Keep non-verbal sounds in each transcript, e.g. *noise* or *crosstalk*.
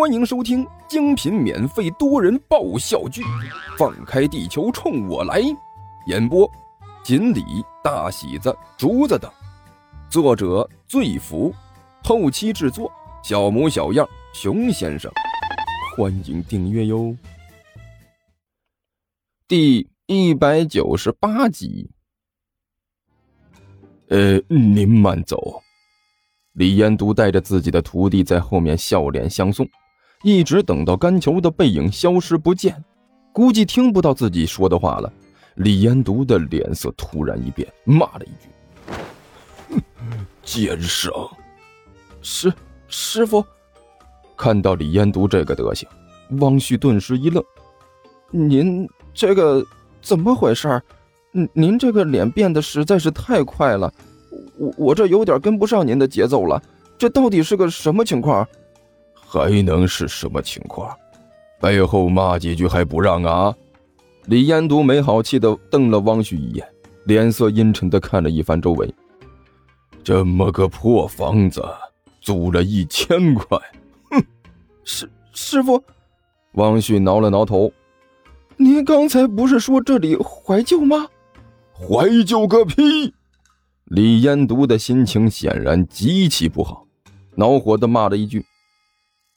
欢迎收听精品免费多人爆笑剧《放开地球冲我来》，演播：锦鲤、大喜子、竹子等，作者：醉福，后期制作：小模小样、熊先生。欢迎订阅哟。第一百九十八集。呃，您慢走。李延都带着自己的徒弟在后面笑脸相送，一直等到甘球的背影消失不见，估计听不到自己说的话了。李延都的脸色突然一变，骂了一句：“奸商！”师师傅看到李延都这个德行，汪旭顿时一愣：“您这个怎么回事？您您这个脸变得实在是太快了。”我我这有点跟不上您的节奏了，这到底是个什么情况？还能是什么情况？背后骂几句还不让啊？李延都没好气的瞪了汪旭一眼，脸色阴沉的看了一番周围。这么个破房子，租了一千块，哼！师师傅，汪旭挠了挠头，您刚才不是说这里怀旧吗？怀旧个屁！李延独的心情显然极其不好，恼火的骂了一句：“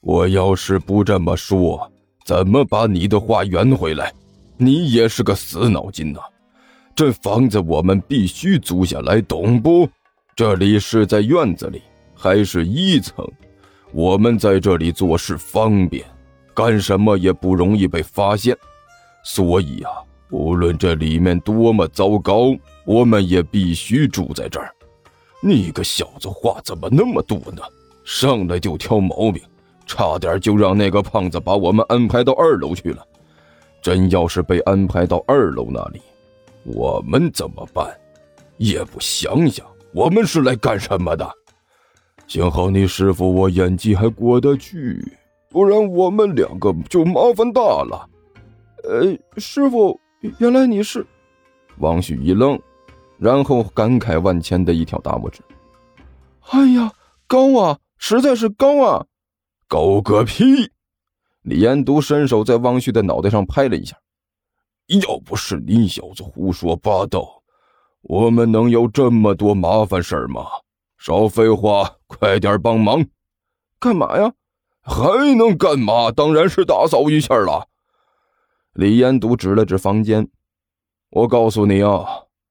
我要是不这么说，怎么把你的话圆回来？你也是个死脑筋呐！这房子我们必须租下来，懂不？这里是在院子里，还是一层？我们在这里做事方便，干什么也不容易被发现。所以啊，无论这里面多么糟糕。”我们也必须住在这儿。你个小子话怎么那么多呢？上来就挑毛病，差点就让那个胖子把我们安排到二楼去了。真要是被安排到二楼那里，我们怎么办？也不想想，我们是来干什么的？幸好你师傅我演技还过得去，不然我们两个就麻烦大了。呃，师傅，原来你是……王旭一愣。然后感慨万千的一挑大拇指，哎呀，高啊，实在是高啊！狗个屁！李延都伸手在汪旭的脑袋上拍了一下。要不是你小子胡说八道，我们能有这么多麻烦事儿吗？少废话，快点帮忙！干嘛呀？还能干嘛？当然是打扫一下了。李延都指了指房间，我告诉你啊。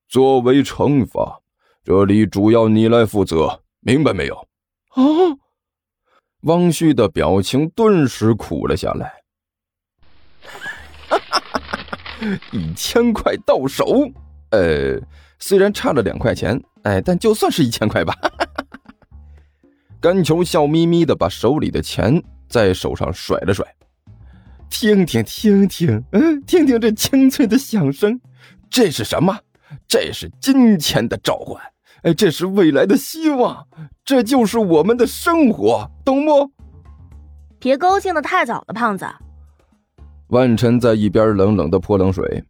作为惩罚，这里主要你来负责，明白没有？啊！汪旭的表情顿时苦了下来。*laughs* 一千块到手，呃，虽然差了两块钱，哎，但就算是一千块吧。*laughs* 甘球笑眯眯的把手里的钱在手上甩了甩，听听听听，嗯，听听这清脆的响声，这是什么？这是金钱的召唤，哎，这是未来的希望，这就是我们的生活，懂不？别高兴的太早了，胖子。万晨在一边冷冷的泼冷水。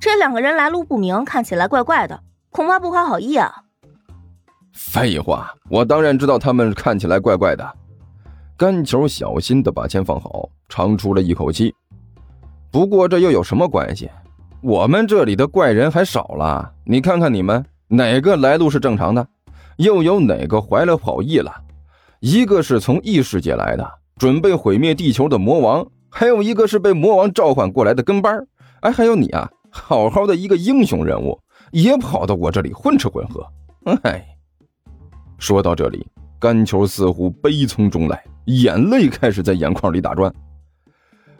这两个人来路不明，看起来怪怪的，恐怕不怀好意啊。废话，我当然知道他们看起来怪怪的。甘球小心的把钱放好，长出了一口气。不过这又有什么关系？我们这里的怪人还少了，你看看你们哪个来路是正常的，又有哪个怀了好意了？一个是从异世界来的，准备毁灭地球的魔王，还有一个是被魔王召唤过来的跟班哎，还有你啊，好好的一个英雄人物，也跑到我这里混吃混喝。哎，说到这里，甘球似乎悲从中来，眼泪开始在眼眶里打转。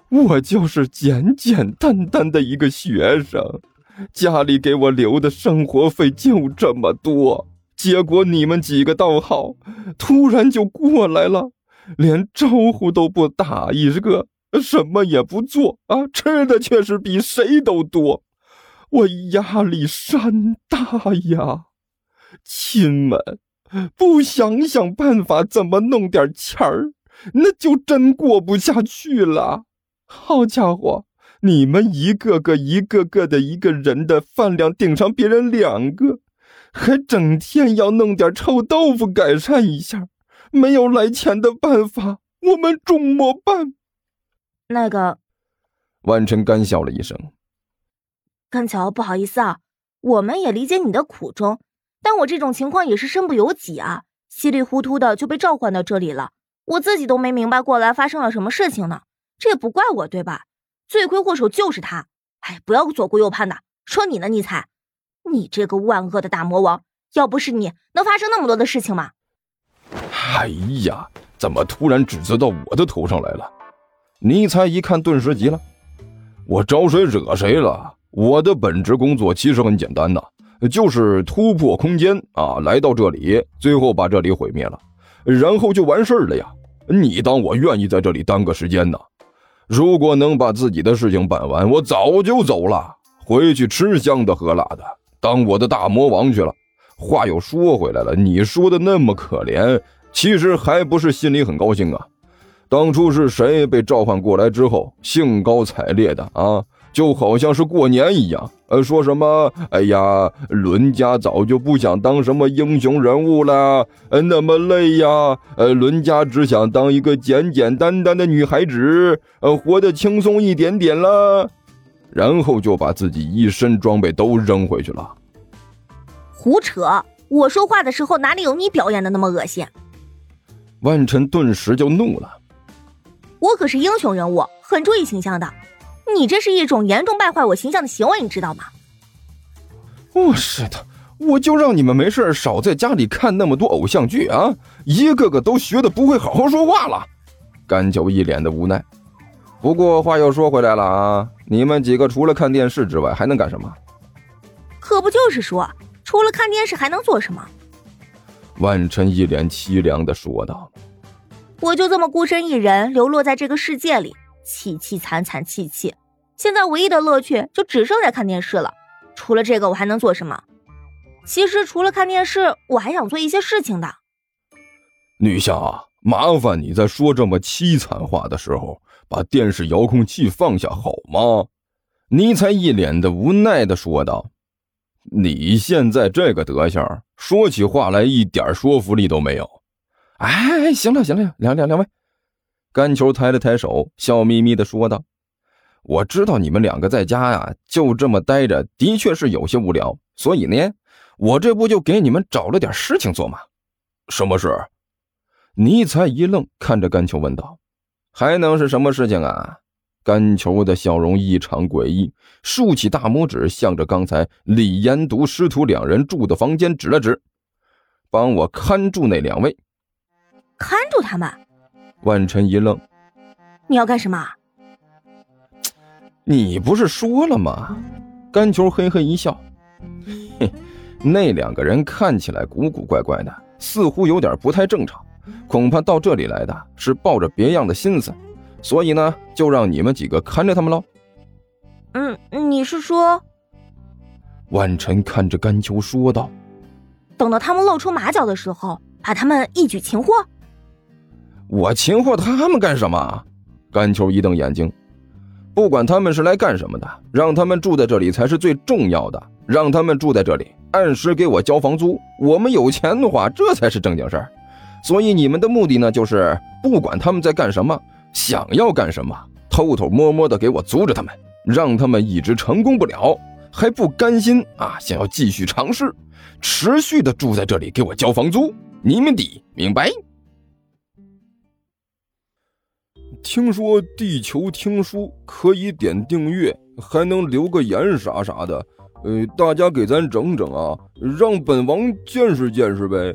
我就是简简单单的一个学生，家里给我留的生活费就这么多。结果你们几个倒好，突然就过来了，连招呼都不打一个，什么也不做啊！吃的却是比谁都多，我压力山大呀！亲们，不想想办法怎么弄点钱儿，那就真过不下去了。好家伙，你们一个个、一个个的一个人的饭量顶上别人两个，还整天要弄点臭豆腐改善一下，没有来钱的办法，我们怎么办？那个，万晨干笑了一声。甘桥，不好意思啊，我们也理解你的苦衷，但我这种情况也是身不由己啊，稀里糊涂的就被召唤到这里了，我自己都没明白过来发生了什么事情呢，这也不怪我，对吧？罪魁祸首就是他。哎，不要左顾右盼的，说你呢，尼采，你这个万恶的大魔王，要不是你，能发生那么多的事情吗？哎呀，怎么突然指责到我的头上来了？尼采一看，顿时急了，我招谁惹谁了？我的本职工作其实很简单呐，就是突破空间啊，来到这里，最后把这里毁灭了，然后就完事儿了呀。你当我愿意在这里耽搁时间呢？如果能把自己的事情办完，我早就走了，回去吃香的喝辣的，当我的大魔王去了。话又说回来了，你说的那么可怜，其实还不是心里很高兴啊。当初是谁被召唤过来之后，兴高采烈的啊？就好像是过年一样，呃，说什么？哎呀，伦家早就不想当什么英雄人物了，呃，那么累呀，呃，伦家只想当一个简简单单的女孩子，呃，活得轻松一点点了，然后就把自己一身装备都扔回去了。胡扯！我说话的时候哪里有你表演的那么恶心？万晨顿时就怒了。我可是英雄人物，很注意形象的。你这是一种严重败坏我形象的行为，你知道吗？我是的，我就让你们没事少在家里看那么多偶像剧啊！一个个都学的不会好好说话了。甘九一脸的无奈。不过话又说回来了啊，你们几个除了看电视之外还能干什么？可不就是说，除了看电视还能做什么？万晨一脸凄凉的说道：“我就这么孤身一人流落在这个世界里。”凄凄惨惨戚戚，现在唯一的乐趣就只剩下看电视了。除了这个，我还能做什么？其实除了看电视，我还想做一些事情的。女侠，麻烦你在说这么凄惨话的时候，把电视遥控器放下好吗？尼才一脸的无奈的说道：“你现在这个德行，说起话来一点说服力都没有。”哎，行了行了，两两两位。甘球抬了抬手，笑眯眯的说道：“我知道你们两个在家呀，就这么待着，的确是有些无聊。所以呢，我这不就给你们找了点事情做吗？什么事？”尼才一愣，看着甘球问道：“还能是什么事情啊？”甘球的笑容异常诡异，竖起大拇指，向着刚才李延独师徒两人住的房间指了指：“帮我看住那两位，看住他们。”万晨一愣：“你要干什么？” *tsk* 你不是说了吗？甘球嘿嘿一笑：“嘿，那两个人看起来古古怪怪的，似乎有点不太正常，恐怕到这里来的是抱着别样的心思，所以呢，就让你们几个看着他们喽。”“嗯，你是说？”万晨看着甘秋说道：“等到他们露出马脚的时候，把他们一举擒获。”我擒获他们干什么？甘秋一瞪眼睛，不管他们是来干什么的，让他们住在这里才是最重要的。让他们住在这里，按时给我交房租。我们有钱的话，这才是正经事儿。所以你们的目的呢，就是不管他们在干什么，想要干什么，偷偷摸摸的给我阻止他们，让他们一直成功不了，还不甘心啊，想要继续尝试，持续的住在这里给我交房租。你们得明白。听说地球听书可以点订阅，还能留个言啥啥的，呃，大家给咱整整啊，让本王见识见识呗。